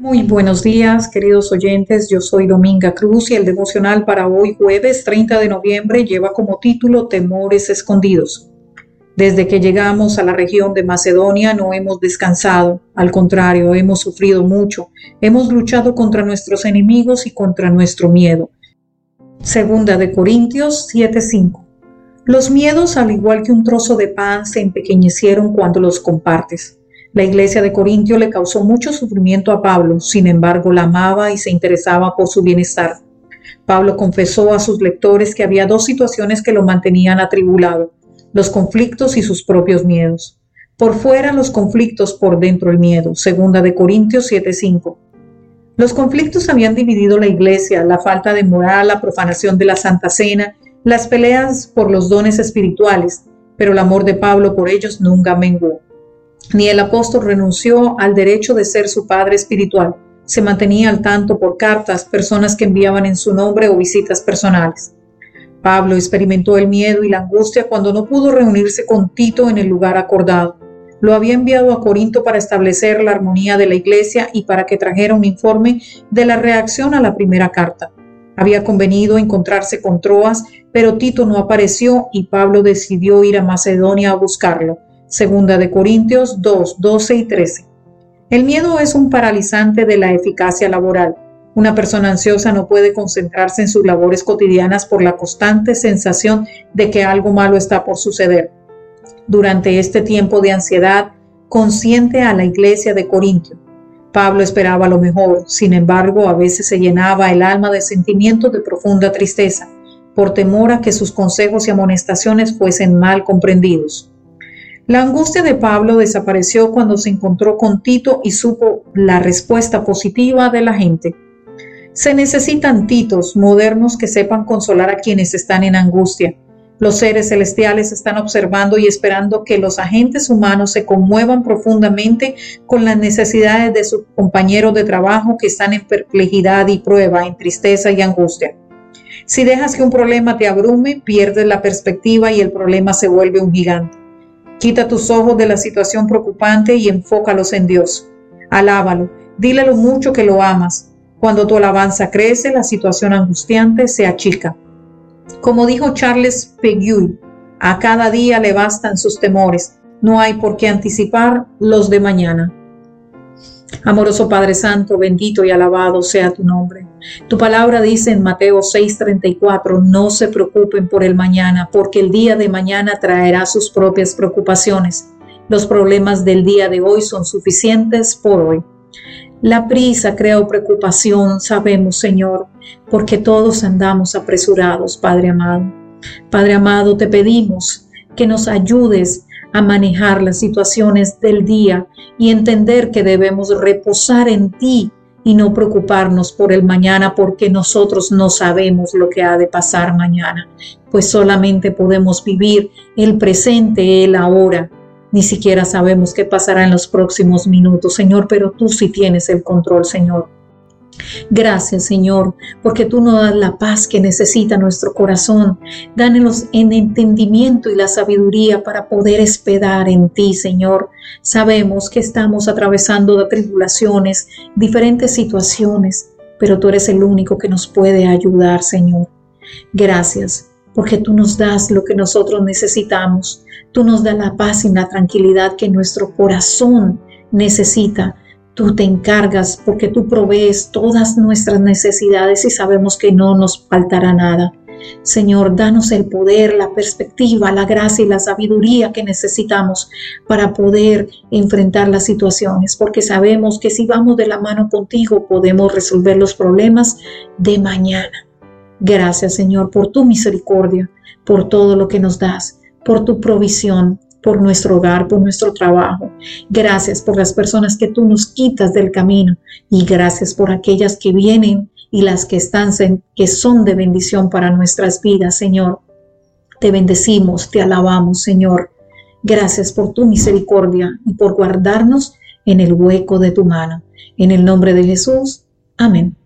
Muy buenos días, queridos oyentes. Yo soy Dominga Cruz y el devocional para hoy, jueves 30 de noviembre, lleva como título Temores Escondidos. Desde que llegamos a la región de Macedonia no hemos descansado, al contrario, hemos sufrido mucho, hemos luchado contra nuestros enemigos y contra nuestro miedo. Segunda de Corintios 7:5. Los miedos, al igual que un trozo de pan, se empequeñecieron cuando los compartes. La iglesia de Corintio le causó mucho sufrimiento a Pablo, sin embargo la amaba y se interesaba por su bienestar. Pablo confesó a sus lectores que había dos situaciones que lo mantenían atribulado, los conflictos y sus propios miedos. Por fuera los conflictos, por dentro el miedo. Segunda de Corintios 7:5. Los conflictos habían dividido la iglesia, la falta de moral, la profanación de la Santa Cena, las peleas por los dones espirituales, pero el amor de Pablo por ellos nunca menguó. Ni el apóstol renunció al derecho de ser su padre espiritual. Se mantenía al tanto por cartas, personas que enviaban en su nombre o visitas personales. Pablo experimentó el miedo y la angustia cuando no pudo reunirse con Tito en el lugar acordado. Lo había enviado a Corinto para establecer la armonía de la iglesia y para que trajera un informe de la reacción a la primera carta. Había convenido encontrarse con Troas, pero Tito no apareció y Pablo decidió ir a Macedonia a buscarlo. Segunda de Corintios 2, 12 y 13. El miedo es un paralizante de la eficacia laboral. Una persona ansiosa no puede concentrarse en sus labores cotidianas por la constante sensación de que algo malo está por suceder. Durante este tiempo de ansiedad, consciente a la iglesia de Corintio. Pablo esperaba lo mejor, sin embargo, a veces se llenaba el alma de sentimientos de profunda tristeza, por temor a que sus consejos y amonestaciones fuesen mal comprendidos. La angustia de Pablo desapareció cuando se encontró con Tito y supo la respuesta positiva de la gente. Se necesitan titos modernos que sepan consolar a quienes están en angustia. Los seres celestiales están observando y esperando que los agentes humanos se conmuevan profundamente con las necesidades de sus compañeros de trabajo que están en perplejidad y prueba, en tristeza y angustia. Si dejas que un problema te abrume, pierdes la perspectiva y el problema se vuelve un gigante. Quita tus ojos de la situación preocupante y enfócalos en Dios. Alábalo, dile lo mucho que lo amas. Cuando tu alabanza crece, la situación angustiante se achica. Como dijo Charles Peguy, a cada día le bastan sus temores. No hay por qué anticipar los de mañana. Amoroso Padre Santo, bendito y alabado sea tu nombre. Tu palabra dice en Mateo 6:34, no se preocupen por el mañana, porque el día de mañana traerá sus propias preocupaciones. Los problemas del día de hoy son suficientes por hoy. La prisa crea preocupación, sabemos, Señor, porque todos andamos apresurados, Padre amado. Padre amado, te pedimos que nos ayudes a manejar las situaciones del día y entender que debemos reposar en ti y no preocuparnos por el mañana porque nosotros no sabemos lo que ha de pasar mañana, pues solamente podemos vivir el presente, el ahora. Ni siquiera sabemos qué pasará en los próximos minutos, Señor, pero tú sí tienes el control, Señor. Gracias, Señor, porque tú nos das la paz que necesita nuestro corazón. Dánenos en entendimiento y la sabiduría para poder esperar en ti, Señor. Sabemos que estamos atravesando tribulaciones, diferentes situaciones, pero tú eres el único que nos puede ayudar, Señor. Gracias, porque tú nos das lo que nosotros necesitamos. Tú nos das la paz y la tranquilidad que nuestro corazón necesita Tú te encargas porque tú provees todas nuestras necesidades y sabemos que no nos faltará nada. Señor, danos el poder, la perspectiva, la gracia y la sabiduría que necesitamos para poder enfrentar las situaciones, porque sabemos que si vamos de la mano contigo podemos resolver los problemas de mañana. Gracias, Señor, por tu misericordia, por todo lo que nos das, por tu provisión, por nuestro hogar, por nuestro trabajo. Gracias por las personas que tú nos quitas del camino y gracias por aquellas que vienen y las que están que son de bendición para nuestras vidas, Señor. Te bendecimos, te alabamos, Señor. Gracias por tu misericordia y por guardarnos en el hueco de tu mano. En el nombre de Jesús. Amén.